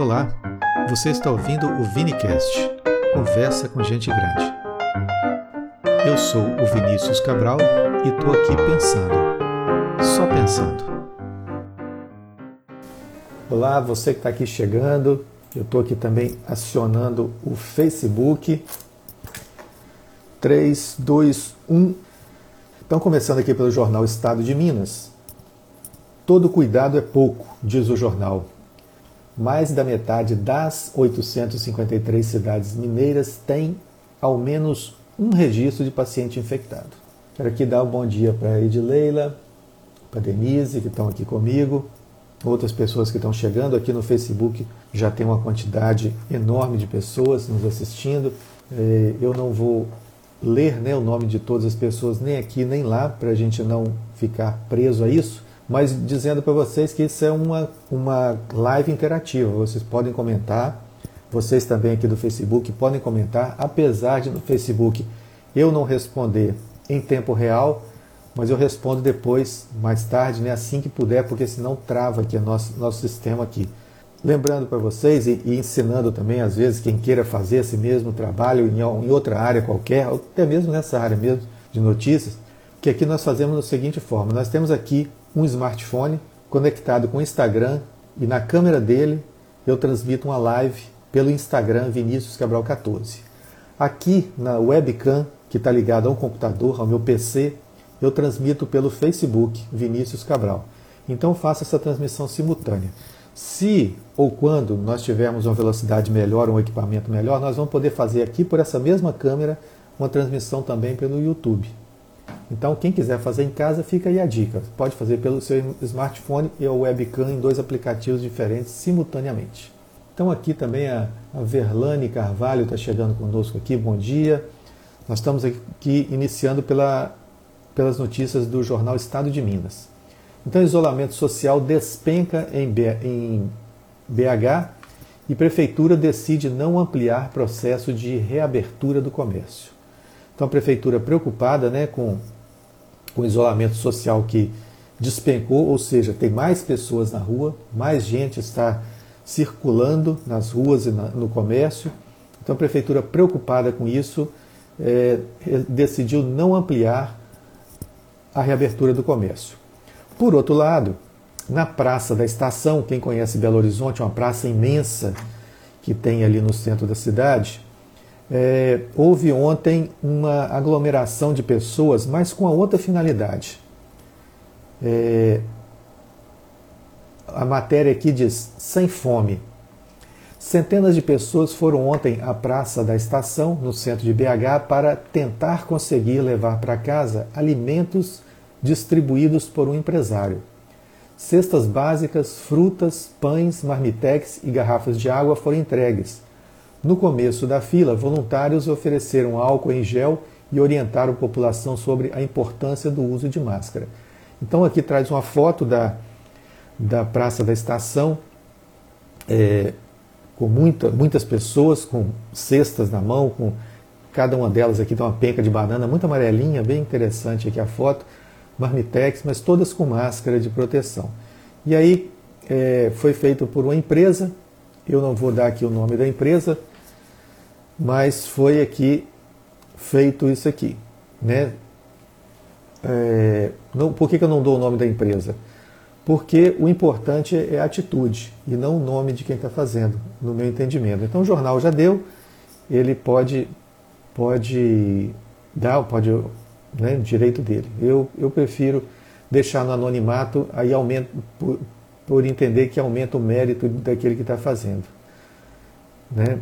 Olá, você está ouvindo o Vinicast, conversa com gente grande. Eu sou o Vinícius Cabral e estou aqui pensando, só pensando. Olá, você que está aqui chegando, eu estou aqui também acionando o Facebook. 3, 2, 1. Então, começando aqui pelo jornal Estado de Minas. Todo cuidado é pouco, diz o jornal mais da metade das 853 cidades mineiras tem ao menos um registro de paciente infectado. Quero aqui dar um bom dia para a Edileila, para a Denise, que estão aqui comigo, outras pessoas que estão chegando aqui no Facebook. Já tem uma quantidade enorme de pessoas nos assistindo. É, eu não vou ler né, o nome de todas as pessoas, nem aqui nem lá, para a gente não ficar preso a isso mas dizendo para vocês que isso é uma, uma live interativa. Vocês podem comentar, vocês também aqui do Facebook podem comentar, apesar de no Facebook eu não responder em tempo real, mas eu respondo depois, mais tarde, né, assim que puder, porque senão trava aqui o nosso, nosso sistema aqui. Lembrando para vocês e, e, ensinando também, às vezes, quem queira fazer esse mesmo trabalho em, em outra área qualquer, ou até mesmo nessa área mesmo de notícias, que aqui nós fazemos da seguinte forma: nós temos aqui um smartphone conectado com o Instagram e na câmera dele eu transmito uma live pelo Instagram Vinícius Cabral 14. Aqui na webcam que está ligada ao computador, ao meu PC, eu transmito pelo Facebook Vinícius Cabral. Então faço essa transmissão simultânea. Se ou quando nós tivermos uma velocidade melhor, um equipamento melhor, nós vamos poder fazer aqui por essa mesma câmera uma transmissão também pelo YouTube. Então, quem quiser fazer em casa, fica aí a dica. Pode fazer pelo seu smartphone e o webcam em dois aplicativos diferentes simultaneamente. Então, aqui também a, a Verlane Carvalho está chegando conosco aqui. Bom dia. Nós estamos aqui iniciando pela, pelas notícias do jornal Estado de Minas. Então, isolamento social despenca em, B, em BH e prefeitura decide não ampliar processo de reabertura do comércio. Então a prefeitura preocupada né, com, com isolamento social que despencou, ou seja, tem mais pessoas na rua, mais gente está circulando nas ruas e na, no comércio. Então a prefeitura preocupada com isso é, decidiu não ampliar a reabertura do comércio. Por outro lado, na Praça da Estação, quem conhece Belo Horizonte, uma praça imensa que tem ali no centro da cidade, é, houve ontem uma aglomeração de pessoas, mas com a outra finalidade. É, a matéria aqui diz: sem fome. Centenas de pessoas foram ontem à Praça da Estação, no centro de BH, para tentar conseguir levar para casa alimentos distribuídos por um empresário. Cestas básicas, frutas, pães, marmitex e garrafas de água foram entregues no começo da fila, voluntários ofereceram álcool em gel e orientaram a população sobre a importância do uso de máscara. Então aqui traz uma foto da, da Praça da Estação, é, com muita, muitas pessoas com cestas na mão, com cada uma delas aqui tem uma penca de banana, muito amarelinha, bem interessante aqui a foto, marmitex, mas todas com máscara de proteção. E aí é, foi feito por uma empresa, eu não vou dar aqui o nome da empresa, mas foi aqui feito isso aqui. Né? É, não, por que, que eu não dou o nome da empresa? Porque o importante é a atitude e não o nome de quem está fazendo, no meu entendimento. Então o jornal já deu, ele pode, pode dar, pode, né, direito dele. Eu, eu prefiro deixar no anonimato, aí aumenta, por, por entender que aumenta o mérito daquele que está fazendo. Né?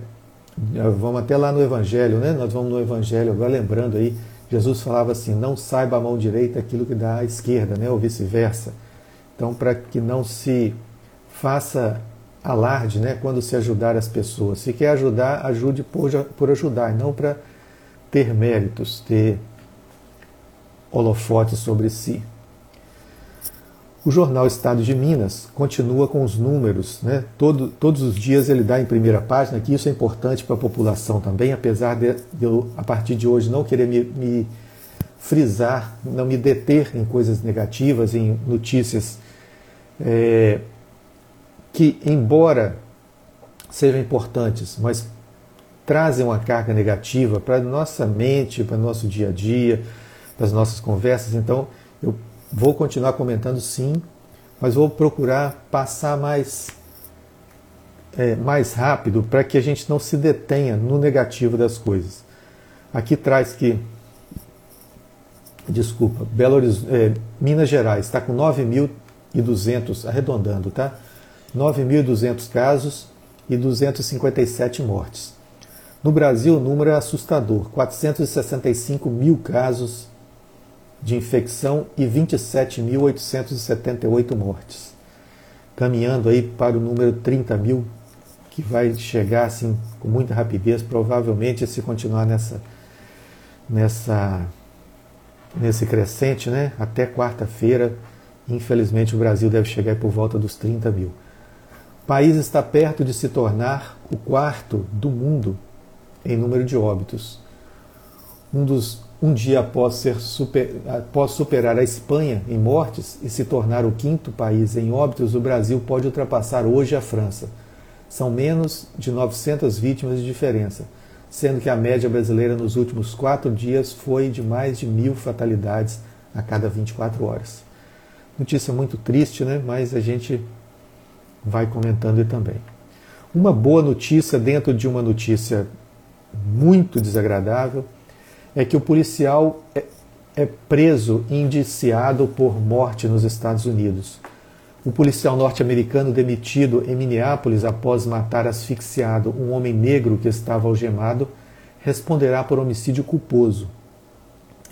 Vamos até lá no Evangelho, né? Nós vamos no Evangelho, agora lembrando aí, Jesus falava assim: não saiba a mão direita aquilo que dá à esquerda, né? ou vice-versa. Então, para que não se faça alarde né? quando se ajudar as pessoas. Se quer ajudar, ajude por, por ajudar, não para ter méritos, ter holofote sobre si. O jornal Estado de Minas continua com os números, né? Todo, todos os dias ele dá em primeira página, que isso é importante para a população também, apesar de, eu, a partir de hoje, não querer me, me frisar, não me deter em coisas negativas, em notícias é, que, embora sejam importantes, mas trazem uma carga negativa para a nossa mente, para o nosso dia a dia, para as nossas conversas. Então, eu vou continuar comentando sim, mas vou procurar passar mais, é, mais rápido para que a gente não se detenha no negativo das coisas. Aqui traz que, desculpa, Belo é, Minas Gerais está com 9.200, arredondando, tá? 9.200 casos e 257 mortes. No Brasil, o número é assustador: 465 mil casos de infecção e 27.878 mortes. Caminhando aí para o número 30 mil, que vai chegar assim com muita rapidez, provavelmente se continuar nessa, nessa, nesse crescente, né? Até quarta-feira, infelizmente o Brasil deve chegar por volta dos 30 mil. O país está perto de se tornar o quarto do mundo em número de óbitos. Um dos um dia após, ser super, após superar a Espanha em mortes e se tornar o quinto país em óbitos, o Brasil pode ultrapassar hoje a França. São menos de 900 vítimas de diferença, sendo que a média brasileira nos últimos quatro dias foi de mais de mil fatalidades a cada 24 horas. Notícia muito triste, né? mas a gente vai comentando também. Uma boa notícia dentro de uma notícia muito desagradável é que o policial é, é preso indiciado por morte nos Estados Unidos. O policial norte-americano demitido em Minneapolis após matar asfixiado um homem negro que estava algemado responderá por homicídio culposo.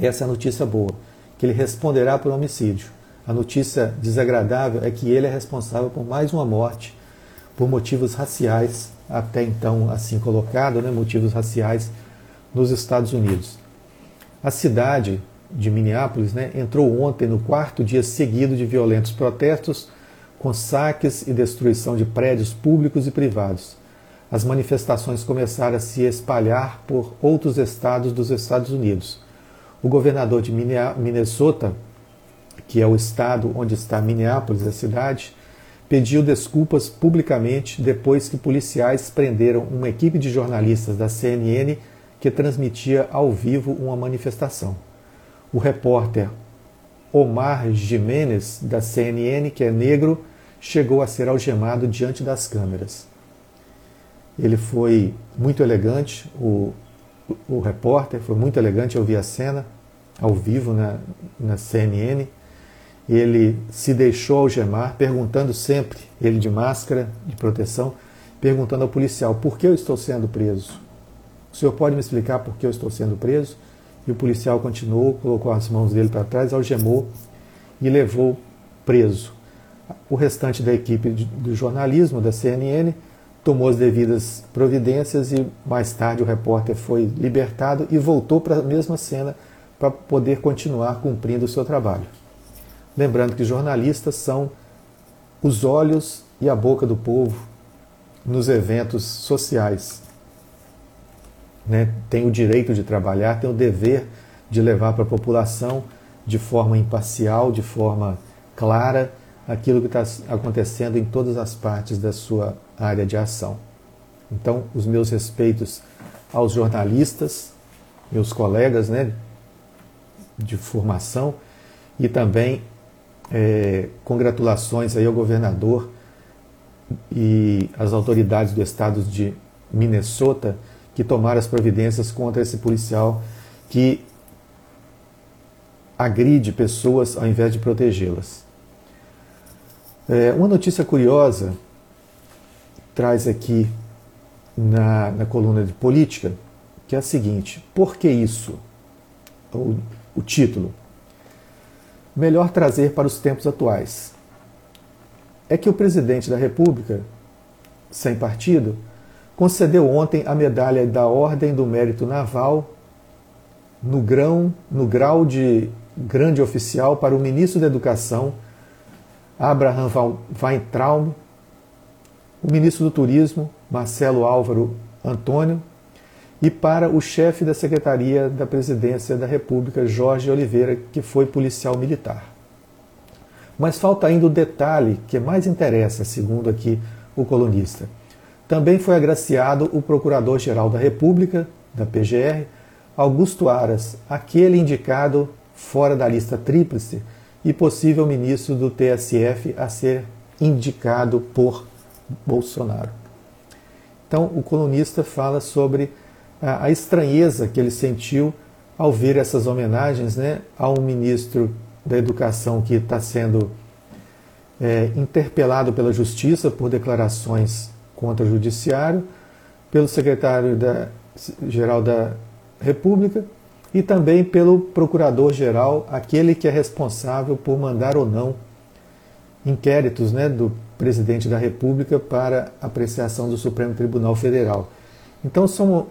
Essa é a notícia boa, que ele responderá por homicídio. A notícia desagradável é que ele é responsável por mais uma morte por motivos raciais, até então assim colocado, né, motivos raciais nos Estados Unidos. A cidade de Minneapolis né, entrou ontem no quarto dia seguido de violentos protestos, com saques e destruição de prédios públicos e privados. As manifestações começaram a se espalhar por outros estados dos Estados Unidos. O governador de Minnesota, que é o estado onde está Minneapolis, a cidade, pediu desculpas publicamente depois que policiais prenderam uma equipe de jornalistas da CNN que transmitia ao vivo uma manifestação. O repórter Omar Jimenez, da CNN, que é negro, chegou a ser algemado diante das câmeras. Ele foi muito elegante, o, o repórter foi muito elegante, eu vi a cena ao vivo na, na CNN. Ele se deixou algemar, perguntando sempre, ele de máscara de proteção, perguntando ao policial: por que eu estou sendo preso? O senhor pode me explicar por que eu estou sendo preso? E o policial continuou, colocou as mãos dele para trás, algemou e levou preso. O restante da equipe do jornalismo da CNN tomou as devidas providências e mais tarde o repórter foi libertado e voltou para a mesma cena para poder continuar cumprindo o seu trabalho. Lembrando que jornalistas são os olhos e a boca do povo nos eventos sociais né, tem o direito de trabalhar, tem o dever de levar para a população de forma imparcial, de forma clara, aquilo que está acontecendo em todas as partes da sua área de ação. Então, os meus respeitos aos jornalistas, meus colegas né, de formação, e também é, congratulações aí ao governador e às autoridades do estado de Minnesota que tomar as providências contra esse policial que agride pessoas ao invés de protegê-las. É, uma notícia curiosa traz aqui na, na coluna de política, que é a seguinte: por que isso? O, o título. Melhor trazer para os tempos atuais. É que o presidente da República, sem partido, concedeu ontem a medalha da Ordem do Mérito Naval no, grão, no grau de grande oficial para o ministro da Educação, Abraham Weintraub, o ministro do Turismo, Marcelo Álvaro Antônio, e para o chefe da Secretaria da Presidência da República, Jorge Oliveira, que foi policial militar. Mas falta ainda o detalhe que mais interessa, segundo aqui o colunista. Também foi agraciado o Procurador-Geral da República, da PGR, Augusto Aras, aquele indicado fora da lista tríplice e possível ministro do TSF a ser indicado por Bolsonaro. Então, o colunista fala sobre a, estranheza que ele sentiu ao ver essas homenagens né, a um ministro da Educação que está sendo é, interpelado pela Justiça por declarações contra o Judiciário, pelo secretário-geral da República e também pelo procurador-geral, aquele que é responsável por mandar ou não inquéritos né, do presidente da República para apreciação do Supremo Tribunal Federal. Então são,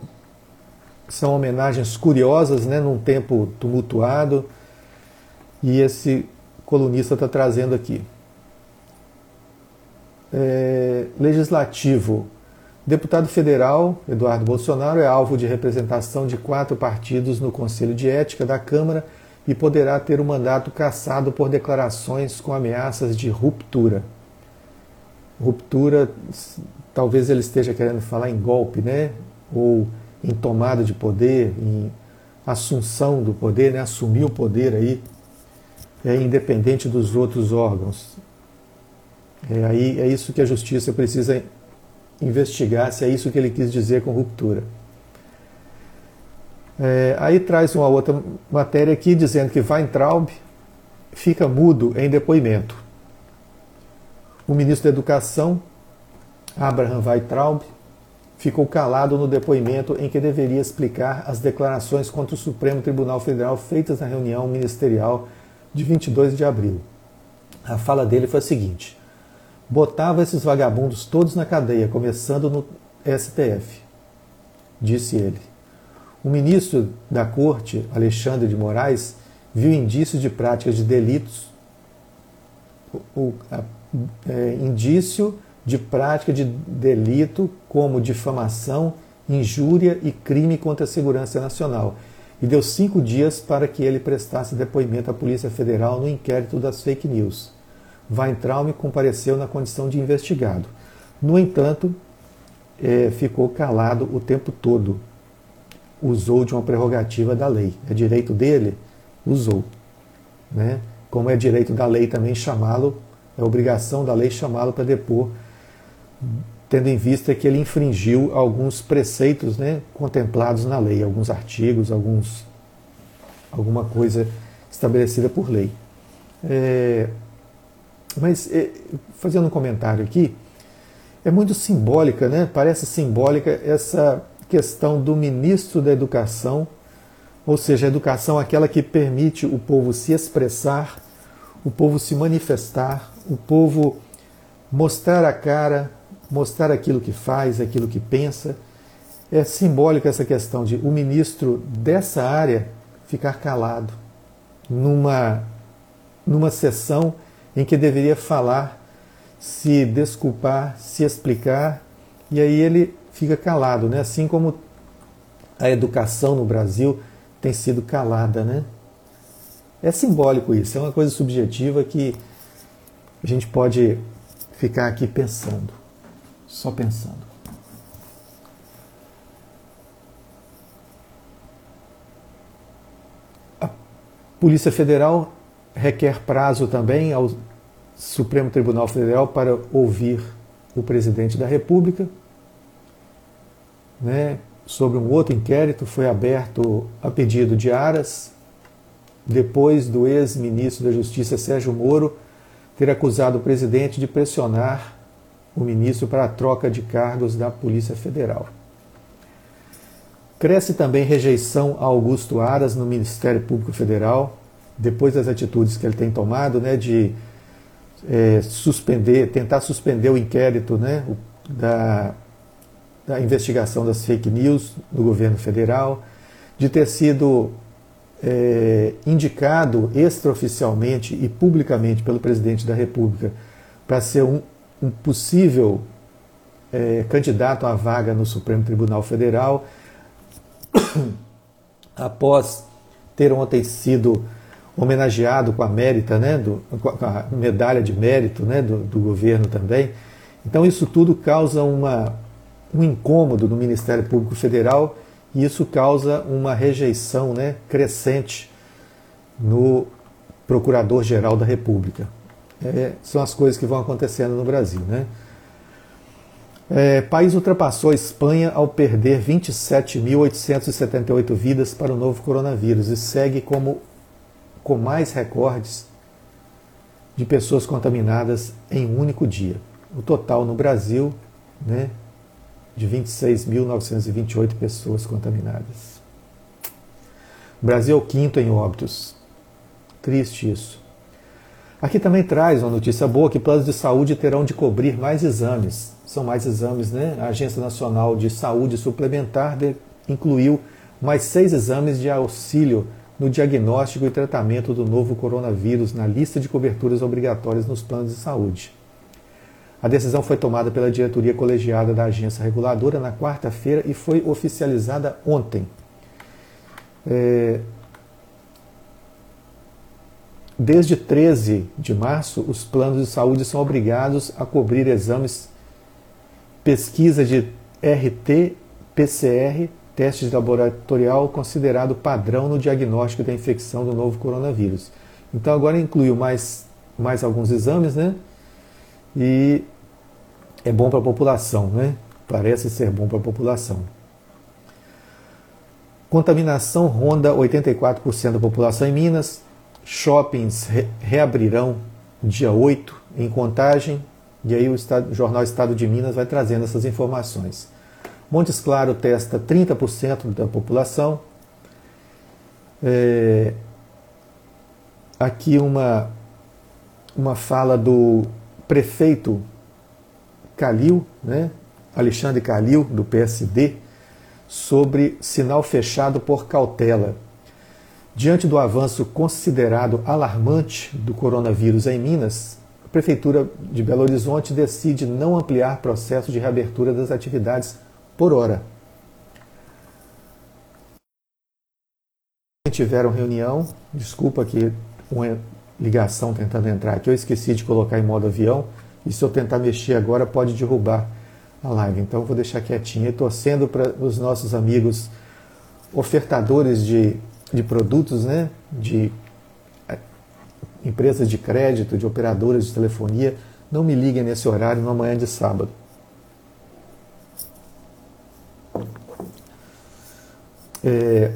são homenagens curiosas, né, num tempo tumultuado, e esse colunista está trazendo aqui. É, legislativo. Deputado federal Eduardo Bolsonaro é alvo de representação de quatro partidos no Conselho de Ética da Câmara e poderá ter o mandato cassado por declarações com ameaças de ruptura. Ruptura, talvez ele esteja querendo falar em golpe, né? Ou em tomada de poder, em assunção do poder, né? assumir o poder aí, é, independente dos outros órgãos. É, aí, é isso que a justiça precisa investigar, se é isso que ele quis dizer com ruptura. É, aí traz uma outra matéria aqui dizendo que Weintraub fica mudo em depoimento. O ministro da Educação, Abraham Weintraub, ficou calado no depoimento em que deveria explicar as declarações contra o Supremo Tribunal Federal feitas na reunião ministerial de 22 de abril. A fala dele foi a seguinte: botava esses vagabundos todos na cadeia, começando no STF, disse ele. O ministro da Corte, Alexandre de Moraes, viu indícios de práticas de delitos, o, a, é, indício de prática de delito como difamação, injúria e crime contra a segurança nacional, e deu cinco dias para que ele prestasse depoimento à Polícia Federal no inquérito das fake news. Weintraub compareceu na condição de investigado. No entanto, é, ficou calado o tempo todo usou de uma prerrogativa da lei. É direito dele? Usou. Né? Como é direito da lei também chamá-lo, é obrigação da lei chamá-lo para depor, tendo em vista que ele infringiu alguns preceitos né, contemplados na lei, alguns artigos, alguns, alguma coisa estabelecida por lei. É, mas, é, fazendo um comentário aqui, é muito simbólica, né? parece simbólica essa questão do ministro da Educação, ou seja, a educação aquela que permite o povo se expressar, o povo se manifestar, o povo mostrar a cara, mostrar aquilo que faz, aquilo que pensa. É simbólica essa questão de o ministro dessa área ficar calado numa numa sessão em que deveria falar, se desculpar, se explicar, e aí ele fica calado, né? Assim como a educação no Brasil tem sido calada, né? É simbólico isso, é uma coisa subjetiva que a gente pode ficar aqui pensando, só pensando. A Polícia Federal requer prazo também ao Supremo Tribunal Federal para ouvir o presidente da República né, sobre um outro inquérito, foi aberto a pedido de Aras, depois do ex-ministro da Justiça Sérgio Moro ter acusado o presidente de pressionar o ministro para a troca de cargos da Polícia Federal. Cresce também rejeição a Augusto Aras no Ministério Público Federal, depois das atitudes que ele tem tomado, né, de é, suspender, tentar suspender o inquérito, né, da da investigação das fake news do governo federal, de ter sido é, indicado extraoficialmente e publicamente pelo presidente da República para ser um, um possível é, candidato à vaga no Supremo Tribunal Federal, após ter ontem sido homenageado com a mérita, né, do, com a medalha de mérito né, do, do governo também. Então isso tudo causa uma um incômodo no Ministério Público Federal e isso causa uma rejeição né, crescente no Procurador-Geral da República. É, são as coisas que vão acontecendo no Brasil. Né? É, país ultrapassou a Espanha ao perder 27.878 vidas para o novo coronavírus e segue como com mais recordes de pessoas contaminadas em um único dia. O total no Brasil, né, de 26.928 pessoas contaminadas. O Brasil é o quinto em óbitos. Triste isso. Aqui também traz uma notícia boa que planos de saúde terão de cobrir mais exames. São mais exames, né? A Agência Nacional de Saúde Suplementar incluiu mais seis exames de auxílio no diagnóstico e tratamento do novo coronavírus na lista de coberturas obrigatórias nos planos de saúde. A decisão foi tomada pela diretoria colegiada da agência reguladora na quarta-feira e foi oficializada ontem. É... Desde 13 de março, os planos de saúde são obrigados a cobrir exames, pesquisa de RT, PCR, teste laboratorial considerado padrão no diagnóstico da infecção do novo coronavírus. Então agora incluiu mais, mais alguns exames, né? e é bom para a população, né? Parece ser bom para a população. Contaminação ronda 84% da população em Minas. Shoppings re reabrirão dia 8 em contagem. E aí o, Estado, o Jornal Estado de Minas vai trazendo essas informações. Montes Claro testa 30% da população. É, aqui uma, uma fala do prefeito Calil, né, Alexandre Calil, do PSD, sobre sinal fechado por cautela. Diante do avanço considerado alarmante do coronavírus em Minas, a Prefeitura de Belo Horizonte decide não ampliar processo de reabertura das atividades por hora. Tiveram reunião, desculpa que uma ligação tentando entrar aqui. Eu esqueci de colocar em modo avião. E se eu tentar mexer agora, pode derrubar a live. Então vou deixar quietinho e torcendo para os nossos amigos ofertadores de, de produtos, né? de é, empresas de crédito, de operadoras de telefonia, não me liguem nesse horário no amanhã de sábado. É,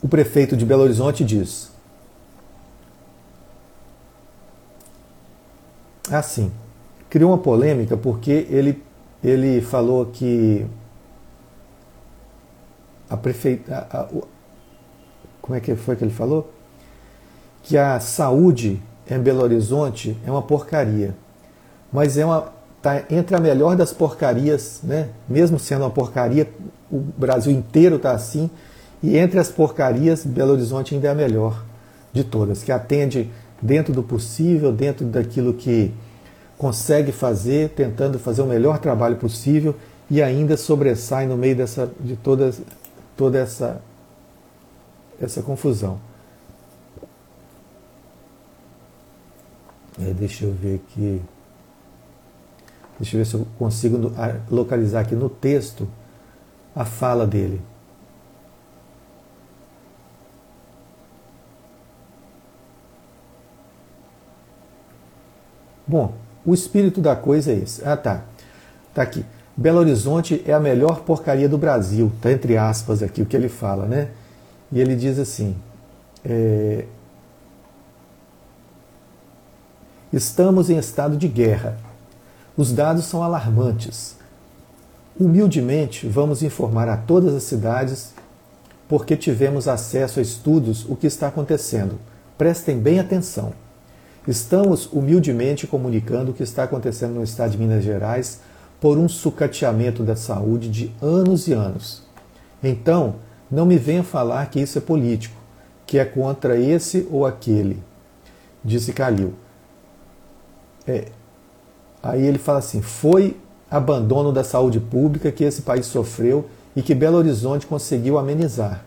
o prefeito de Belo Horizonte diz: assim, criou uma polêmica porque ele, ele falou que a prefeita. A, a, como é que foi que ele falou? Que a saúde em Belo Horizonte é uma porcaria. Mas é uma. Tá entre a melhor das porcarias, né? Mesmo sendo uma porcaria, o Brasil inteiro está assim. E entre as porcarias, Belo Horizonte ainda é a melhor de todas, que atende dentro do possível, dentro daquilo que consegue fazer, tentando fazer o melhor trabalho possível e ainda sobressai no meio dessa, de toda, toda essa, essa confusão. É, deixa eu ver aqui. Deixa eu ver se eu consigo localizar aqui no texto a fala dele. Bom, o espírito da coisa é esse. Ah, tá. Tá aqui. Belo Horizonte é a melhor porcaria do Brasil. Tá entre aspas aqui o que ele fala, né? E ele diz assim: é... Estamos em estado de guerra. Os dados são alarmantes. Humildemente, vamos informar a todas as cidades, porque tivemos acesso a estudos, o que está acontecendo. Prestem bem atenção. Estamos humildemente comunicando o que está acontecendo no estado de Minas Gerais por um sucateamento da saúde de anos e anos. Então, não me venha falar que isso é político, que é contra esse ou aquele, disse Calil. É, aí ele fala assim: foi abandono da saúde pública que esse país sofreu e que Belo Horizonte conseguiu amenizar.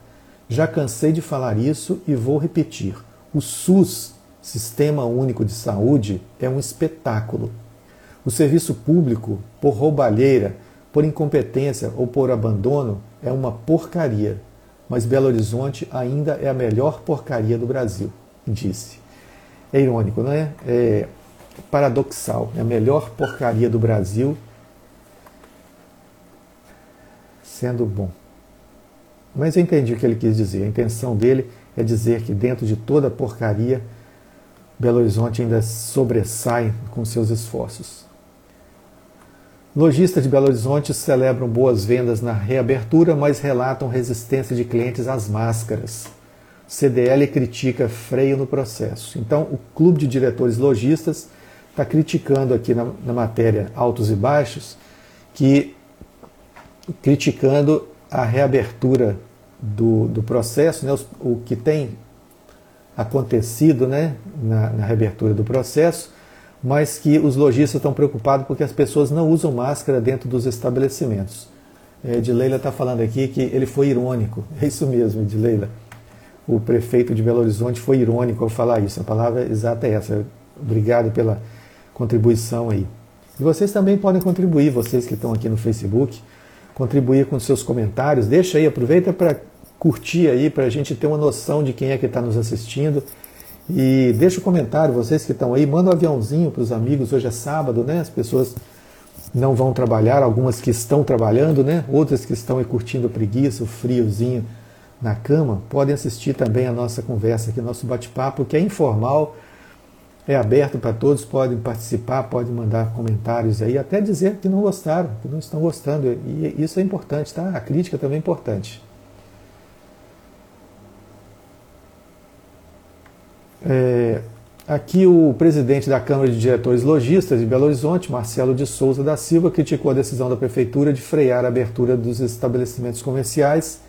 Já cansei de falar isso e vou repetir. O SUS Sistema Único de Saúde é um espetáculo. O serviço público, por roubalheira, por incompetência ou por abandono, é uma porcaria. Mas Belo Horizonte ainda é a melhor porcaria do Brasil, disse. É irônico, não é? É paradoxal. É a melhor porcaria do Brasil, sendo bom. Mas eu entendi o que ele quis dizer. A intenção dele é dizer que dentro de toda a porcaria, Belo Horizonte ainda sobressai com seus esforços. Lojistas de Belo Horizonte celebram boas vendas na reabertura, mas relatam resistência de clientes às máscaras. CDL critica freio no processo. Então, o Clube de Diretores Lojistas está criticando aqui na, na, matéria altos e baixos, que criticando a reabertura do, do processo, né, o, o que tem acontecido né, na, na reabertura do processo, mas que os lojistas estão preocupados porque as pessoas não usam máscara dentro dos estabelecimentos. É, Edileila está falando aqui que ele foi irônico. É isso mesmo, Edileila. O prefeito de Belo Horizonte foi irônico ao falar isso. A palavra exata é essa. Obrigado pela contribuição aí. E vocês também podem contribuir, vocês que estão aqui no Facebook, contribuir com seus comentários. Deixa aí, aproveita para curtir aí, para a gente ter uma noção de quem é que está nos assistindo e deixa o um comentário, vocês que estão aí, manda um aviãozinho para os amigos. Hoje é sábado, né? As pessoas não vão trabalhar, algumas que estão trabalhando, né? Outras que estão aí curtindo preguiça, o friozinho na cama, podem assistir também a nossa conversa aqui, nosso bate-papo, que é informal, é aberto para todos, podem participar, podem mandar comentários aí, até dizer que não gostaram, que não estão gostando. E isso é importante, tá? A crítica também é importante. É, aqui o presidente da Câmara de Diretores Logistas de Belo Horizonte, Marcelo de Souza da Silva, criticou a decisão da prefeitura de frear a abertura dos estabelecimentos comerciais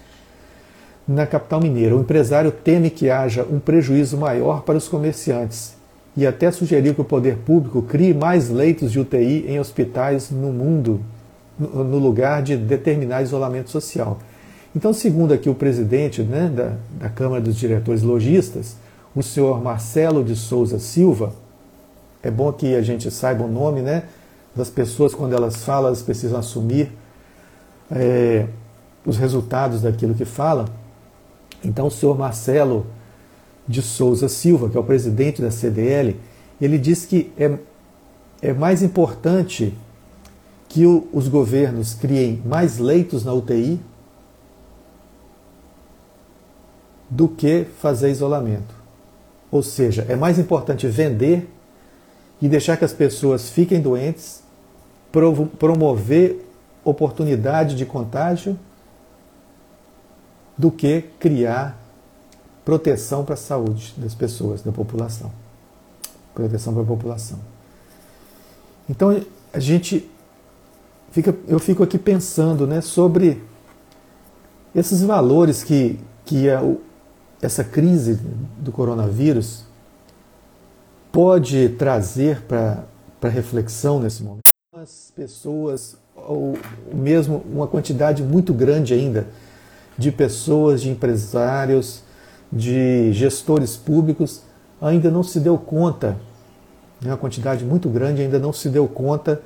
na capital mineira. O empresário teme que haja um prejuízo maior para os comerciantes e até sugeriu que o poder público crie mais leitos de UTI em hospitais no mundo, no lugar de determinar isolamento social. Então, segundo aqui o presidente né, da, da Câmara dos Diretores Logistas, o senhor Marcelo de Souza Silva. É bom que a gente saiba o nome né, das pessoas, quando elas falam, elas precisam assumir é, os resultados daquilo que falam. Então, o senhor Marcelo de Souza Silva, que é o presidente da CDL, ele diz que é, é mais importante que o, os governos criem mais leitos na UTI do que fazer isolamento. Ou seja, é mais importante vender e deixar que as pessoas fiquem doentes, promover oportunidade de contágio, do que criar proteção para a saúde das pessoas, da população. Proteção para a população. Então a gente fica, eu fico aqui pensando, né, sobre esses valores que que a, essa crise do coronavírus pode trazer para reflexão nesse momento? As pessoas, ou mesmo uma quantidade muito grande ainda de pessoas, de empresários, de gestores públicos ainda não se deu conta, né, uma quantidade muito grande ainda não se deu conta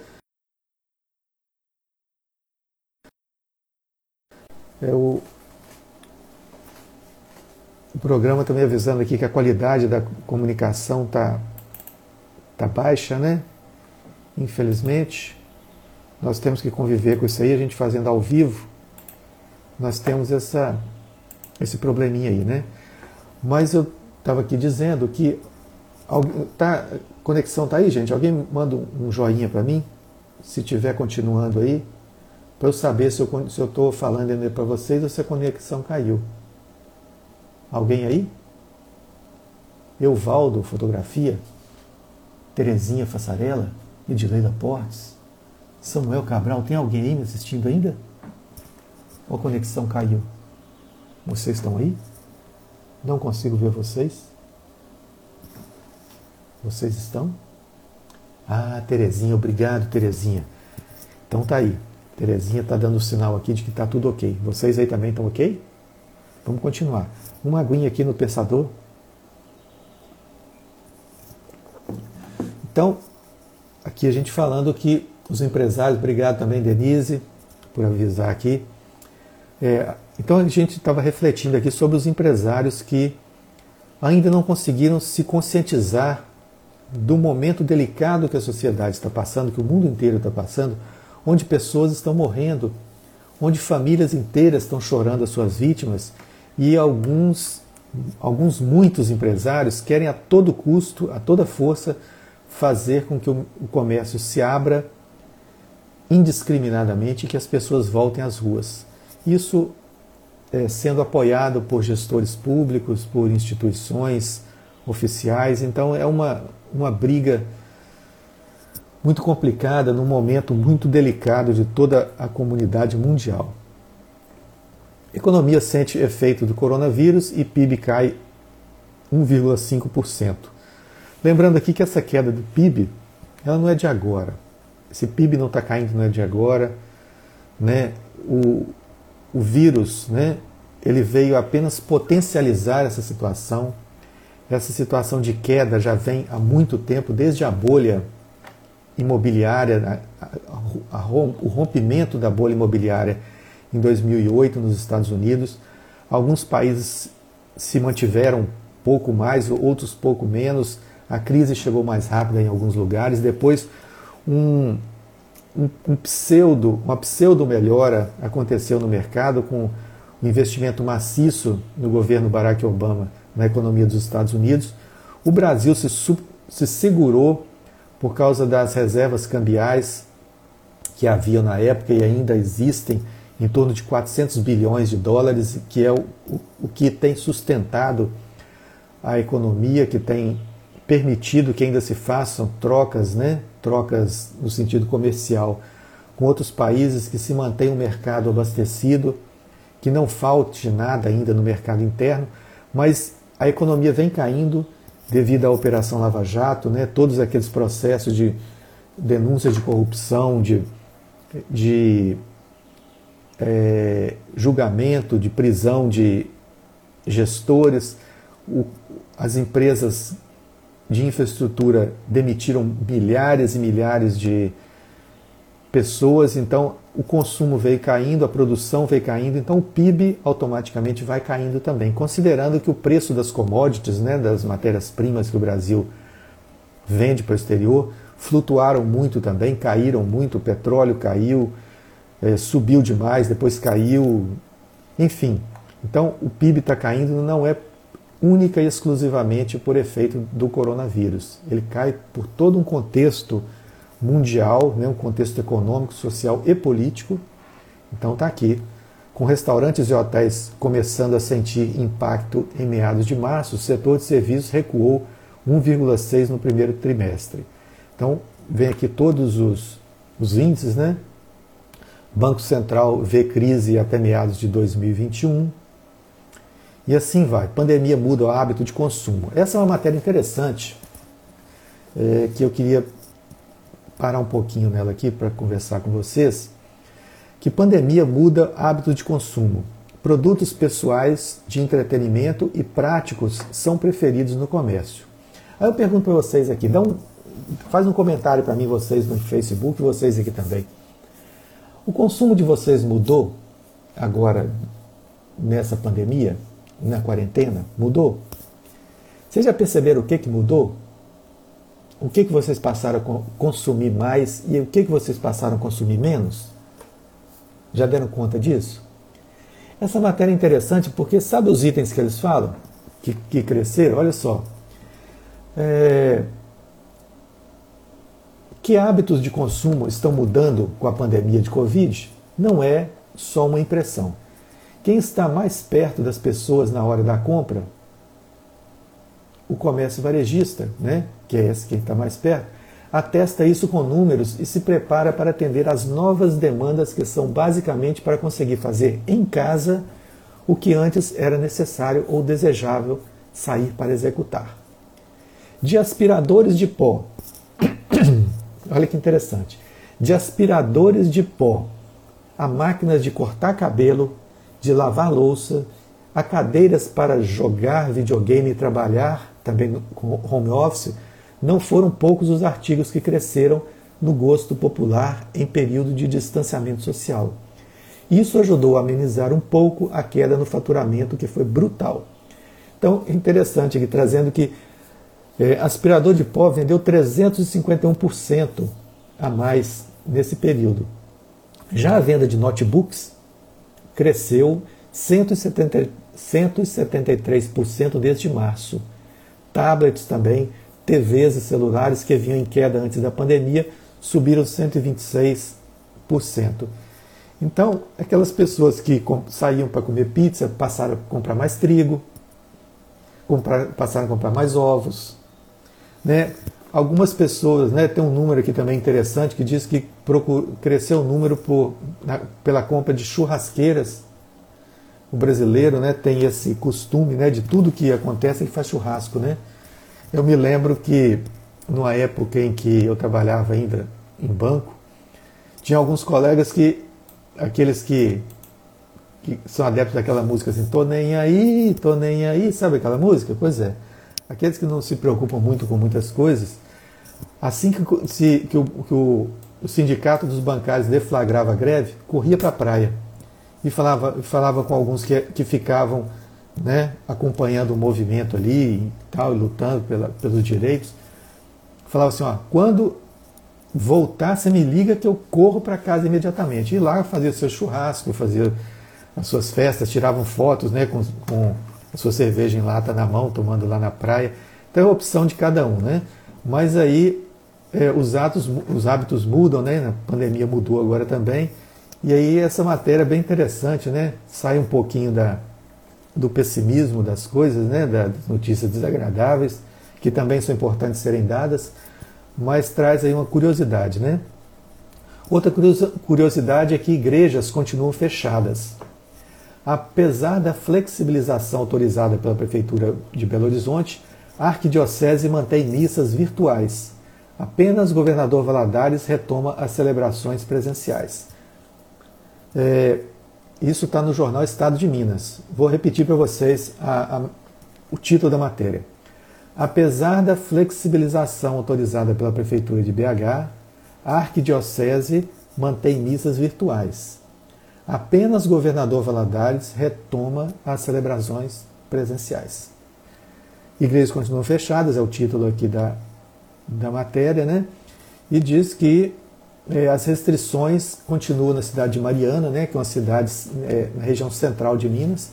é o, o programa também avisando aqui que a qualidade da comunicação está tá baixa, né? Infelizmente, nós temos que conviver com isso aí, a gente fazendo ao vivo, nós temos essa, esse probleminha aí, né? Mas eu estava aqui dizendo que tá, conexão tá aí, gente. Alguém manda um joinha para mim, se tiver continuando aí, para eu saber se eu estou falando para vocês ou se a conexão caiu. Alguém aí? Euvaldo, fotografia. Terezinha Fassarela. Edileila Portes. Samuel Cabral. Tem alguém aí me assistindo ainda? Ou a conexão caiu? Vocês estão aí? Não consigo ver vocês. Vocês estão? Ah, Terezinha, obrigado, Terezinha. Então tá aí. Terezinha tá dando sinal aqui de que tá tudo ok. Vocês aí também estão ok? Vamos continuar. Uma aguinha aqui no pensador. Então, aqui a gente falando que os empresários, obrigado também, Denise, por avisar aqui. É, então a gente estava refletindo aqui sobre os empresários que ainda não conseguiram se conscientizar do momento delicado que a sociedade está passando, que o mundo inteiro está passando, onde pessoas estão morrendo, onde famílias inteiras estão chorando as suas vítimas e alguns, alguns muitos empresários querem a todo custo, a toda força, fazer com que o comércio se abra indiscriminadamente e que as pessoas voltem às ruas. Isso é, sendo apoiado por gestores públicos, por instituições oficiais, então é uma, uma briga muito complicada num momento muito delicado de toda a comunidade mundial. Economia sente efeito do coronavírus e PIB cai 1,5%. Lembrando aqui que essa queda do PIB ela não é de agora. Esse PIB não está caindo, não é de agora. Né? O, o vírus né, ele veio apenas potencializar essa situação. Essa situação de queda já vem há muito tempo, desde a bolha imobiliária, a, a, a, o rompimento da bolha imobiliária em 2008 nos Estados Unidos. Alguns países se mantiveram pouco mais, outros pouco menos. A crise chegou mais rápida em alguns lugares. Depois, um, um, um pseudo, uma pseudo melhora aconteceu no mercado com o investimento maciço no governo Barack Obama na economia dos Estados Unidos. O Brasil se, se segurou por causa das reservas cambiais que havia na época e ainda existem em torno de 400 bilhões de dólares, que é o, o, o que tem sustentado a economia, que tem permitido que ainda se façam trocas, né? Trocas no sentido comercial com outros países, que se mantém o mercado abastecido, que não falte nada ainda no mercado interno, mas a economia vem caindo devido à Operação Lava Jato, né? todos aqueles processos de denúncia de corrupção, de, de é, julgamento, de prisão de gestores, o, as empresas de infraestrutura demitiram milhares e milhares de pessoas, então o consumo veio caindo, a produção veio caindo, então o PIB automaticamente vai caindo também, considerando que o preço das commodities, né, das matérias-primas que o Brasil vende para o exterior, flutuaram muito também, caíram muito, o petróleo caiu, é, subiu demais, depois caiu, enfim. Então o PIB está caindo não é única e exclusivamente por efeito do coronavírus. Ele cai por todo um contexto mundial, né, um contexto econômico, social e político. Então está aqui. Com restaurantes e hotéis começando a sentir impacto em meados de março, o setor de serviços recuou 1,6% no primeiro trimestre. Então, vem aqui todos os, os índices, né? Banco Central vê crise até meados de 2021. E assim vai. Pandemia muda o hábito de consumo. Essa é uma matéria interessante é, que eu queria parar um pouquinho nela aqui para conversar com vocês. Que pandemia muda hábito de consumo. Produtos pessoais de entretenimento e práticos são preferidos no comércio. Aí eu pergunto para vocês aqui, dá um, faz um comentário para mim, vocês no Facebook, vocês aqui também. O consumo de vocês mudou agora nessa pandemia, na quarentena? Mudou? Vocês já perceberam o que, que mudou? O que, que vocês passaram a consumir mais e o que, que vocês passaram a consumir menos? Já deram conta disso? Essa matéria é interessante porque sabe os itens que eles falam? Que, que cresceram? Olha só. É, que hábitos de consumo estão mudando com a pandemia de Covid não é só uma impressão. Quem está mais perto das pessoas na hora da compra? O comércio varejista, né? que é esse quem está mais perto, atesta isso com números e se prepara para atender às novas demandas que são basicamente para conseguir fazer em casa o que antes era necessário ou desejável sair para executar. De aspiradores de pó Olha que interessante. De aspiradores de pó a máquinas de cortar cabelo, de lavar louça, a cadeiras para jogar videogame e trabalhar, também com home office, não foram poucos os artigos que cresceram no gosto popular em período de distanciamento social. Isso ajudou a amenizar um pouco a queda no faturamento, que foi brutal. Então, é interessante aqui, trazendo que é, aspirador de pó vendeu 351% a mais nesse período. Já a venda de notebooks cresceu 170, 173% desde março. Tablets também, TVs e celulares que vinham em queda antes da pandemia subiram 126%. Então, aquelas pessoas que saíam para comer pizza passaram a comprar mais trigo, passaram a comprar mais ovos. Né? Algumas pessoas, né, tem um número aqui também interessante que diz que cresceu o número por, na, pela compra de churrasqueiras. O brasileiro né, tem esse costume né, de tudo que acontece, ele faz churrasco. Né? Eu me lembro que, numa época em que eu trabalhava ainda em banco, tinha alguns colegas que, aqueles que, que são adeptos daquela música assim, tô nem aí, tô nem aí, sabe aquela música? Pois é. Aqueles que não se preocupam muito com muitas coisas, assim que, se, que, o, que o, o sindicato dos bancários deflagrava a greve, corria para a praia e falava, falava com alguns que, que ficavam né, acompanhando o movimento ali e tal, lutando pela, pelos direitos, falava assim, ó, quando voltar, você me liga que eu corro para casa imediatamente. E lá fazia seu churrasco, fazia as suas festas, tiravam fotos né, com, com a sua cerveja em lata na mão, tomando lá na praia. Então é a opção de cada um, né? Mas aí é, os, atos, os hábitos mudam, né? A pandemia mudou agora também. E aí essa matéria é bem interessante, né? Sai um pouquinho da, do pessimismo das coisas, né, das notícias desagradáveis, que também são importantes serem dadas, mas traz aí uma curiosidade, né? Outra curiosidade é que igrejas continuam fechadas. Apesar da flexibilização autorizada pela Prefeitura de Belo Horizonte, a Arquidiocese mantém missas virtuais. Apenas o governador Valadares retoma as celebrações presenciais. É, isso está no jornal Estado de Minas. Vou repetir para vocês a, a, o título da matéria. Apesar da flexibilização autorizada pela Prefeitura de BH, a Arquidiocese mantém missas virtuais. Apenas governador Valadares retoma as celebrações presenciais. Igrejas continuam fechadas, é o título aqui da, da matéria, né? E diz que é, as restrições continuam na cidade de Mariana, né, que é uma cidade é, na região central de Minas,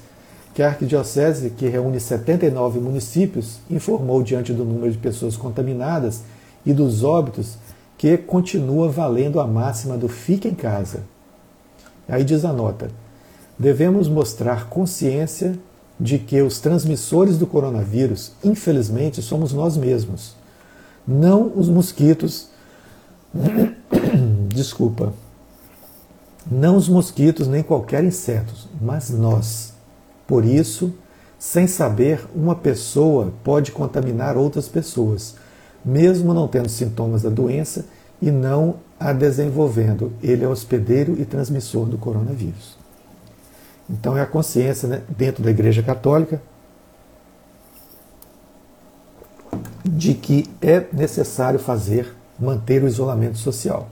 que a arquidiocese, que reúne 79 municípios, informou diante do número de pessoas contaminadas e dos óbitos que continua valendo a máxima do fique em casa. Aí diz a nota: devemos mostrar consciência de que os transmissores do coronavírus, infelizmente, somos nós mesmos, não os mosquitos desculpa, não os mosquitos nem qualquer inseto, mas nós. Por isso, sem saber, uma pessoa pode contaminar outras pessoas, mesmo não tendo sintomas da doença e não a desenvolvendo. Ele é hospedeiro e transmissor do coronavírus. Então é a consciência né, dentro da Igreja Católica de que é necessário fazer manter o isolamento social.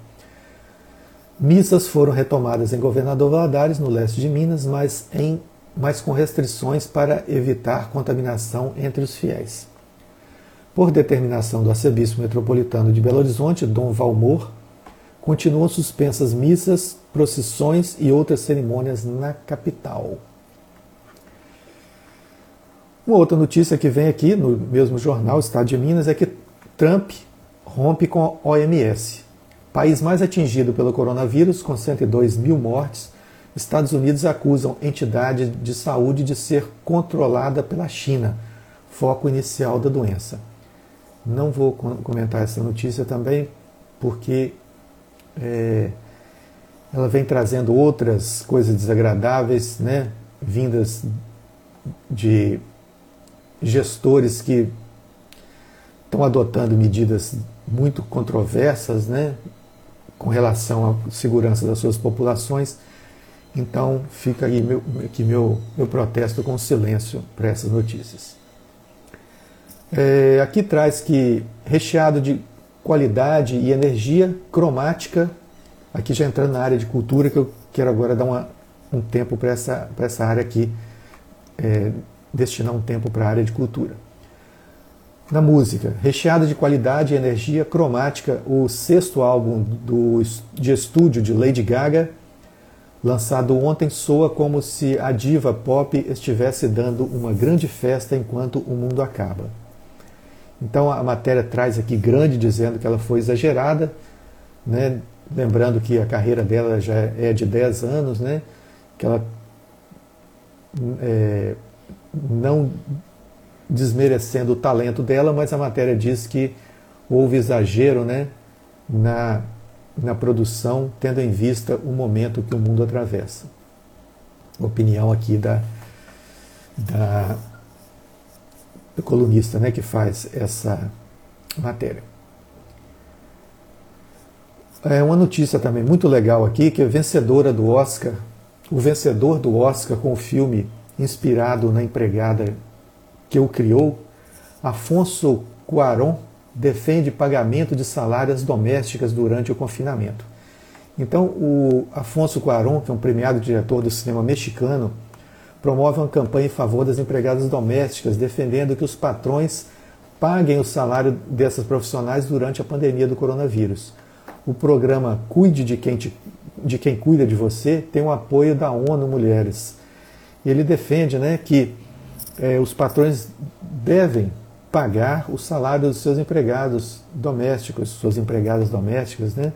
Missas foram retomadas em Governador Valadares, no leste de Minas, mas, em, mas com restrições para evitar contaminação entre os fiéis. Por determinação do arcebispo metropolitano de Belo Horizonte, Dom Valmor, continuam suspensas missas, procissões e outras cerimônias na capital. Uma outra notícia que vem aqui no mesmo jornal, Estado de Minas, é que Trump rompe com a OMS. País mais atingido pelo coronavírus, com 102 mil mortes, Estados Unidos acusam entidade de saúde de ser controlada pela China, foco inicial da doença. Não vou comentar essa notícia também, porque é, ela vem trazendo outras coisas desagradáveis, né, vindas de gestores que estão adotando medidas muito controversas né, com relação à segurança das suas populações. Então fica aí meu, aqui meu, meu protesto com silêncio para essas notícias. É, aqui traz que recheado de qualidade e energia cromática, aqui já entrando na área de cultura, que eu quero agora dar uma um tempo para essa, essa área aqui, é, destinar um tempo para a área de cultura. Na música, recheada de qualidade e energia cromática, o sexto álbum do, de estúdio de Lady Gaga, lançado ontem, soa como se a diva pop estivesse dando uma grande festa enquanto o mundo acaba. Então a matéria traz aqui grande dizendo que ela foi exagerada, né? lembrando que a carreira dela já é de 10 anos, né? que ela é, não desmerecendo o talento dela, mas a matéria diz que houve exagero né, na, na produção, tendo em vista o momento que o mundo atravessa. Opinião aqui da, da, do colunista né, que faz essa matéria. É uma notícia também muito legal aqui, que é vencedora do Oscar, o vencedor do Oscar com o filme inspirado na empregada que o criou, Afonso Cuarón defende pagamento de salários domésticas durante o confinamento. Então, o Afonso Cuarón, que é um premiado diretor do cinema mexicano, promove uma campanha em favor das empregadas domésticas, defendendo que os patrões paguem o salário dessas profissionais durante a pandemia do coronavírus. O programa Cuide de quem, te, de quem cuida de você tem o apoio da ONU Mulheres. Ele defende né, que é, os patrões devem pagar o salário dos seus empregados domésticos, suas empregadas domésticas, né?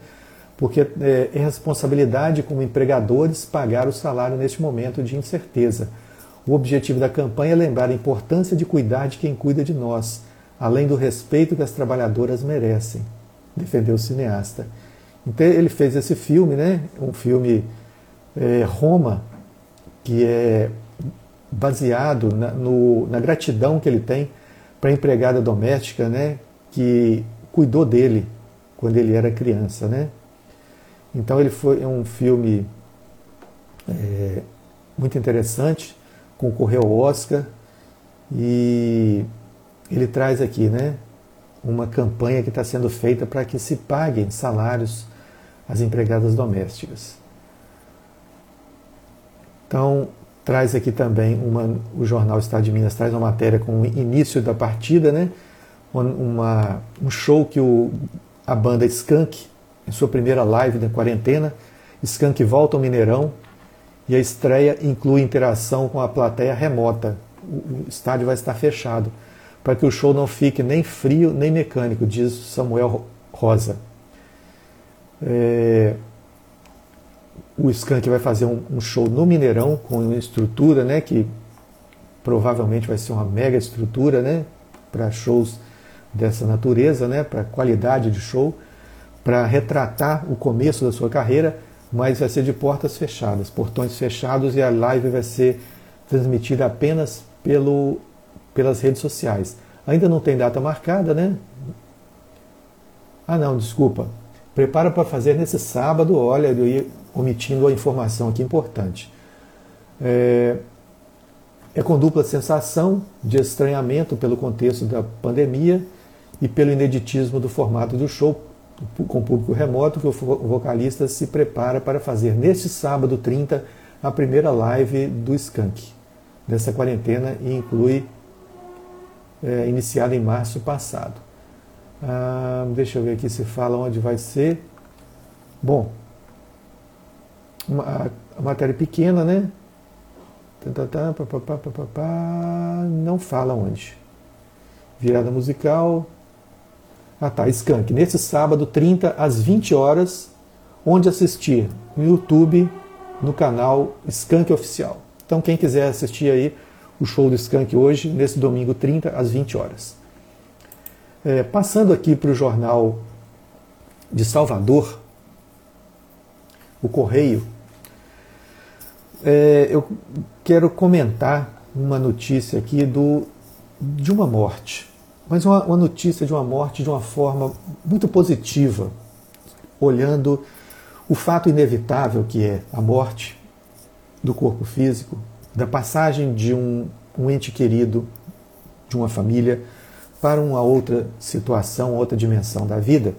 porque é, é responsabilidade como empregadores pagar o salário neste momento de incerteza. O objetivo da campanha é lembrar a importância de cuidar de quem cuida de nós, além do respeito que as trabalhadoras merecem, defendeu o cineasta. Então ele fez esse filme, né? um filme é, Roma, que é baseado na, no, na gratidão que ele tem para a empregada doméstica, né, que cuidou dele quando ele era criança, né? Então ele foi é um filme é, muito interessante, concorreu ao Oscar e ele traz aqui, né, uma campanha que está sendo feita para que se paguem salários às empregadas domésticas. Então, traz aqui também uma, o jornal Estado de Minas traz uma matéria com o início da partida, né? Uma, um show que o, a banda Skank, em sua primeira live da quarentena, Skank volta ao Mineirão e a estreia inclui interação com a plateia remota. O, o estádio vai estar fechado para que o show não fique nem frio nem mecânico, diz Samuel Rosa. É, o Skank vai fazer um, um, show no Mineirão com uma estrutura, né, que provavelmente vai ser uma mega estrutura, né, para shows dessa natureza, né, para qualidade de show, para retratar o começo da sua carreira, mas vai ser de portas fechadas, portões fechados e a live vai ser transmitida apenas pelo, pelas redes sociais. Ainda não tem data marcada, né? Ah, não, desculpa. Prepara para fazer nesse sábado, olha, eu ia omitindo a informação aqui importante. É, é com dupla sensação de estranhamento pelo contexto da pandemia e pelo ineditismo do formato do show com público remoto que o vocalista se prepara para fazer neste sábado 30 a primeira live do Skank dessa quarentena e inclui é, iniciada em março passado. Ah, deixa eu ver aqui se fala onde vai ser. Bom, uma, a matéria pequena, né? Não fala onde. Virada musical. Ah tá, Skank. Nesse sábado, 30 às 20 horas, onde assistir? No YouTube, no canal Skank Oficial. Então quem quiser assistir aí o show do Skank hoje, nesse domingo 30 às 20 horas. É, passando aqui para o jornal de Salvador, o Correio, é, eu quero comentar uma notícia aqui do, de uma morte, mas uma, uma notícia de uma morte de uma forma muito positiva, olhando o fato inevitável que é a morte do corpo físico, da passagem de um, um ente querido, de uma família, para uma outra situação, outra dimensão da vida,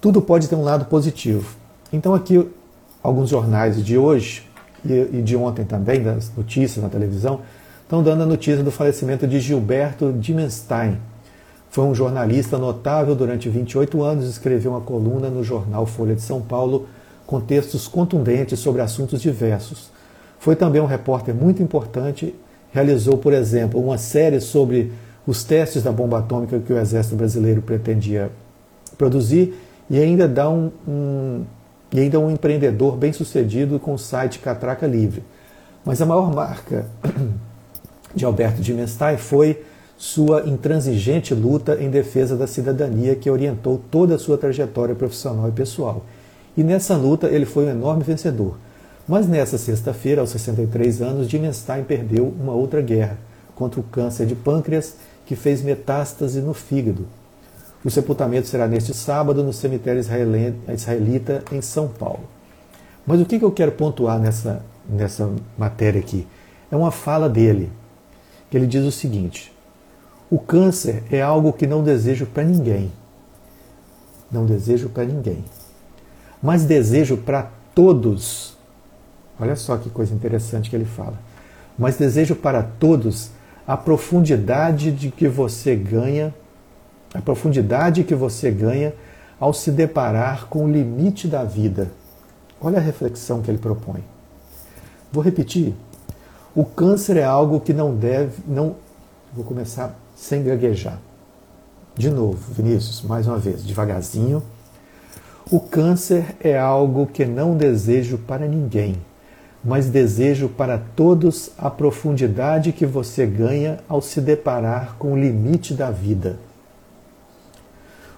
tudo pode ter um lado positivo. Então, aqui, alguns jornais de hoje e, de ontem também, das notícias na televisão, estão dando a notícia do falecimento de Gilberto Dimenstein. Foi um jornalista notável durante 28 anos, escreveu uma coluna no jornal Folha de São Paulo com textos contundentes sobre assuntos diversos. Foi também um repórter muito importante, realizou, por exemplo, uma série sobre os testes da bomba atômica que o exército brasileiro pretendia produzir e ainda dá um, um e ainda um empreendedor bem sucedido com o site Catraca Livre. Mas a maior marca de Alberto Dimenstein foi sua intransigente luta em defesa da cidadania que orientou toda a sua trajetória profissional e pessoal. E nessa luta ele foi um enorme vencedor. Mas nessa sexta-feira, aos 63 anos, Dimenstein perdeu uma outra guerra contra o câncer de pâncreas que fez metástase no fígado. O sepultamento será neste sábado no cemitério israelita em São Paulo. Mas o que eu quero pontuar nessa, nessa matéria aqui? É uma fala dele, que ele diz o seguinte: o câncer é algo que não desejo para ninguém. Não desejo para ninguém. Mas desejo para todos. Olha só que coisa interessante que ele fala. Mas desejo para todos a profundidade de que você ganha a profundidade que você ganha ao se deparar com o limite da vida. Olha a reflexão que ele propõe. Vou repetir. O câncer é algo que não deve, não. Vou começar sem gaguejar. De novo, Vinícius, mais uma vez, devagarzinho. O câncer é algo que não desejo para ninguém, mas desejo para todos a profundidade que você ganha ao se deparar com o limite da vida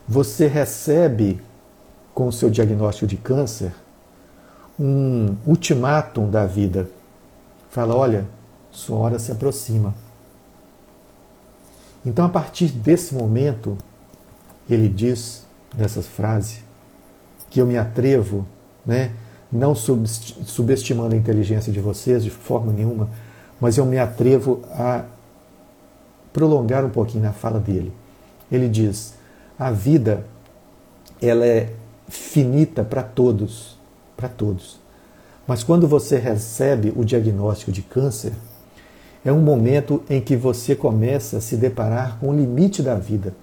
você recebe com o seu diagnóstico de câncer um ultimátum da vida. Fala, olha, sua hora se aproxima. Então, a partir desse momento, ele diz nessa frase que eu me atrevo, né, não subestimando a inteligência de vocês de forma nenhuma, mas eu me atrevo a prolongar um pouquinho na fala dele. Ele diz: a vida ela é finita para todos, para todos. Mas quando você recebe o diagnóstico de câncer, é um momento em que você começa a se deparar com o limite da vida.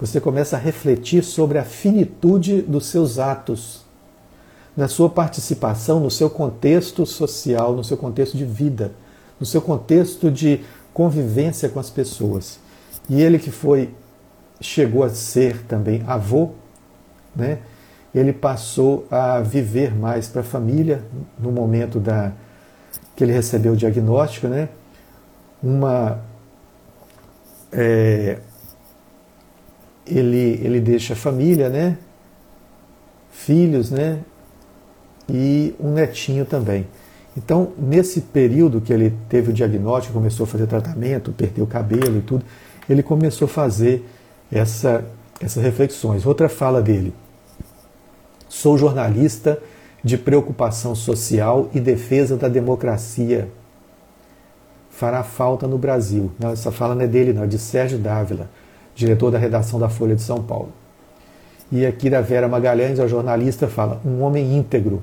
Você começa a refletir sobre a finitude dos seus atos, na sua participação, no seu contexto social, no seu contexto de vida, no seu contexto de convivência com as pessoas. E ele que foi chegou a ser também avô, né? ele passou a viver mais para a família no momento da que ele recebeu o diagnóstico, né? Uma é, ele ele deixa a família, né? Filhos, né? E um netinho também. Então, nesse período que ele teve o diagnóstico, começou a fazer tratamento, perdeu o cabelo e tudo, ele começou a fazer essa, essas reflexões. Outra fala dele: sou jornalista de preocupação social e defesa da democracia. Fará falta no Brasil. Não, essa fala não é dele, não, é de Sérgio Dávila, diretor da redação da Folha de São Paulo. E aqui da Vera Magalhães, a jornalista, fala: um homem íntegro,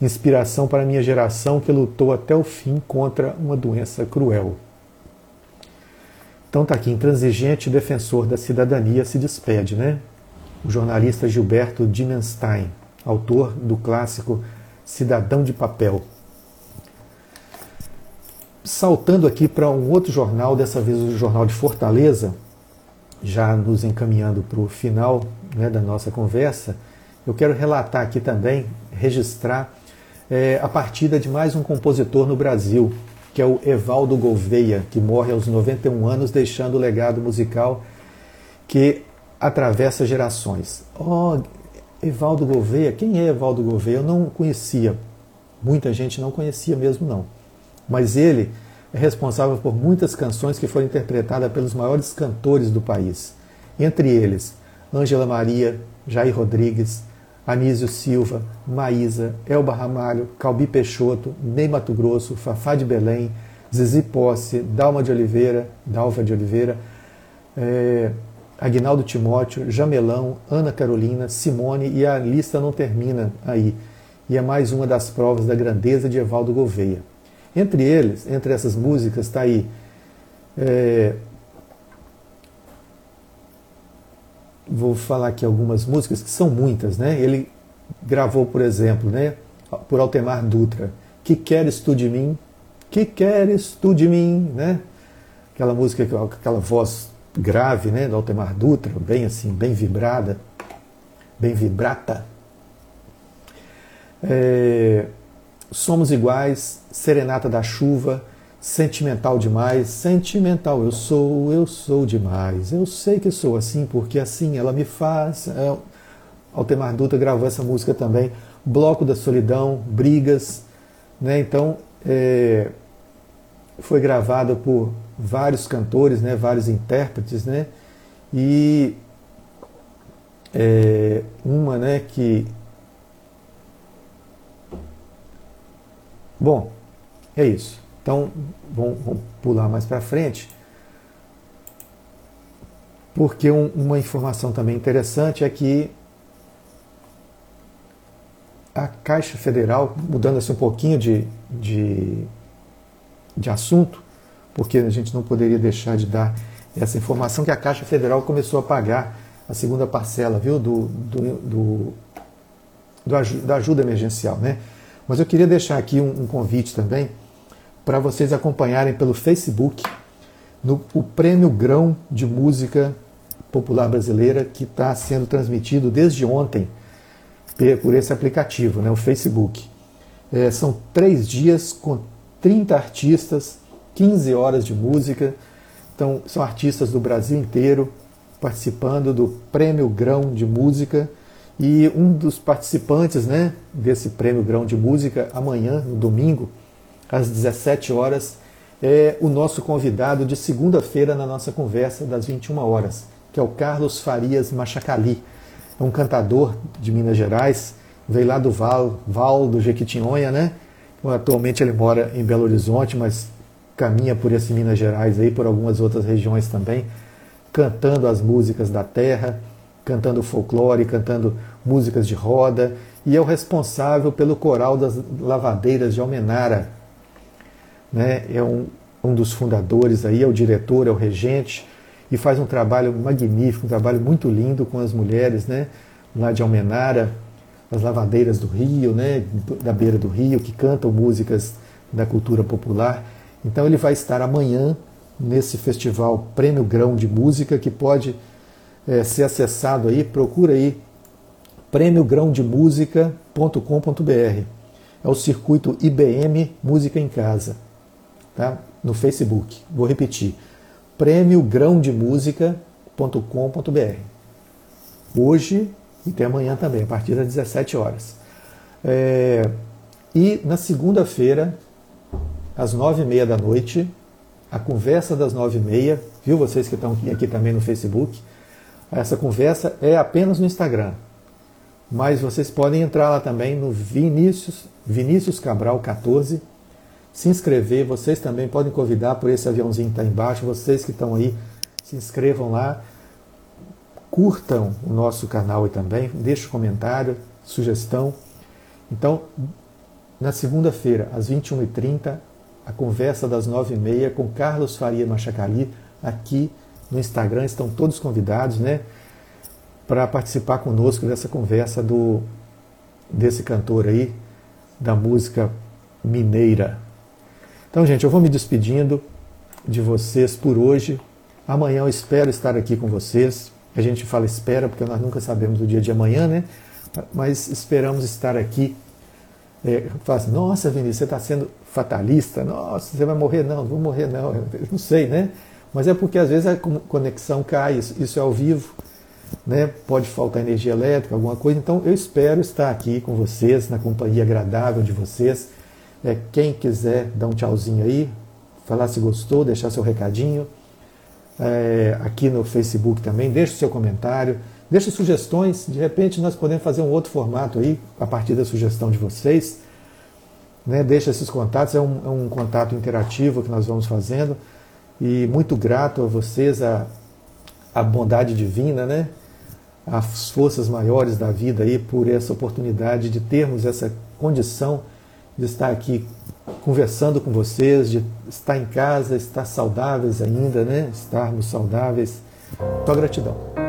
inspiração para a minha geração que lutou até o fim contra uma doença cruel. Então está aqui, intransigente defensor da cidadania se despede, né? O jornalista Gilberto Dimenstein, autor do clássico Cidadão de Papel. Saltando aqui para um outro jornal, dessa vez o Jornal de Fortaleza, já nos encaminhando para o final né, da nossa conversa, eu quero relatar aqui também, registrar é, a partida de mais um compositor no Brasil, que é o Evaldo Gouveia, que morre aos 91 anos, deixando o legado musical que atravessa gerações. Oh, Evaldo Gouveia, quem é Evaldo Gouveia? Eu não conhecia. Muita gente não conhecia mesmo não. Mas ele é responsável por muitas canções que foram interpretadas pelos maiores cantores do país. Entre eles, Ângela Maria, Jair Rodrigues, Anísio Silva, Maísa, Elba Ramalho, Calbi Peixoto, Ney Mato Grosso, Fafá de Belém, Zizi Posse, Dalma de Oliveira, Dalva de Oliveira, é, Agnaldo Timóteo, Jamelão, Ana Carolina, Simone e a lista não termina aí. E é mais uma das provas da grandeza de Evaldo Gouveia. Entre eles, entre essas músicas, está aí. É, vou falar aqui algumas músicas que são muitas, né? Ele gravou, por exemplo, né, por Altemar Dutra, Que queres tu de mim? Que queres tu de mim, né? Aquela música aquela voz grave, né, do Altemar Dutra, bem assim, bem vibrada, bem vibrata. É, Somos iguais, Serenata da Chuva, Sentimental demais, sentimental eu sou, eu sou demais. Eu sei que sou assim porque assim ela me faz. É, Altemar Dutra gravou essa música também. Bloco da Solidão, Brigas. Né? Então, é, foi gravada por vários cantores, né? vários intérpretes. Né? E é, uma né, que. Bom, é isso. Então, vamos, pular mais para frente. Porque um, uma informação também interessante é que a Caixa Federal, mudando assim um pouquinho de, de, de assunto, porque a gente não poderia deixar de dar essa informação que a Caixa Federal começou a pagar a segunda parcela, viu, do, do, do, do da ajuda emergencial, né? Mas eu queria deixar aqui um, um convite também para vocês acompanharem pelo Facebook no, o Prêmio Grão de Música Popular Brasileira que está sendo transmitido desde ontem por esse aplicativo, né, o Facebook. É, são três dias com 30 artistas, 15 horas de música. Então, são artistas do Brasil inteiro participando do Prêmio Grão de Música. E um dos participantes né, desse Prêmio Grão de Música, amanhã, no domingo, às 17 horas, é o nosso convidado de segunda-feira na nossa conversa das 21 horas, que é o Carlos Farias Machacali é um cantador de Minas Gerais, veio lá do Val, Val do Jequitinhonha, né? Atualmente ele mora em Belo Horizonte, mas caminha por esse Minas Gerais aí, por algumas outras regiões também, cantando as músicas da terra, cantando folclore, cantando músicas de roda, e é o responsável pelo coral das lavadeiras de Almenara. Né? É um, um dos fundadores aí, é o diretor, é o regente, e faz um trabalho magnífico, um trabalho muito lindo com as mulheres, né? Lá de Almenara, as lavadeiras do Rio, né? Da beira do Rio, que cantam músicas da cultura popular. Então ele vai estar amanhã nesse festival Prêmio Grão de Música, que pode é, ser acessado aí, procura aí prêmiogrãodemusica.com.br. É o circuito IBM Música em Casa, tá? No Facebook. Vou repetir prêmiogrãodemusica.com.br. Hoje e até amanhã também, a partir das 17 horas. É, e na segunda-feira, às nove e meia da noite, a conversa das nove e meia, viu vocês que estão aqui também no Facebook? Essa conversa é apenas no Instagram. Mas vocês podem entrar lá também no Vinícius, Vinícius Cabral 14 se inscrever. Vocês também podem convidar por esse aviãozinho que está embaixo. Vocês que estão aí, se inscrevam lá. Curtam o nosso canal aí também. Deixe um comentário, sugestão. Então, na segunda-feira, às 21h30, a conversa das 9h30 com Carlos Faria Machacali, aqui no Instagram. Estão todos convidados, né? Para participar conosco dessa conversa do desse cantor aí, da música mineira. Então, gente, eu vou me despedindo de vocês por hoje. Amanhã eu espero estar aqui com vocês. A gente fala espera porque nós nunca sabemos o dia de amanhã, né? Mas esperamos estar aqui. É, assim, nossa, Vinícius, você está sendo fatalista? Nossa, você vai morrer? Não, não vou morrer, não. Eu não sei, né? Mas é porque às vezes a conexão cai, isso é ao vivo, né? Pode faltar energia elétrica, alguma coisa. Então eu espero estar aqui com vocês, na companhia agradável de vocês é, quem quiser dar um tchauzinho aí, falar se gostou, deixar seu recadinho. É, aqui no Facebook também, deixe seu comentário, deixe sugestões. De repente nós podemos fazer um outro formato aí, a partir da sugestão de vocês. Né? Deixe esses contatos, é um, é um contato interativo que nós vamos fazendo. E muito grato a vocês, a, a bondade divina, né? as forças maiores da vida aí por essa oportunidade de termos essa condição de estar aqui conversando com vocês, de estar em casa, estar saudáveis ainda, né? Estarmos saudáveis. Só gratidão.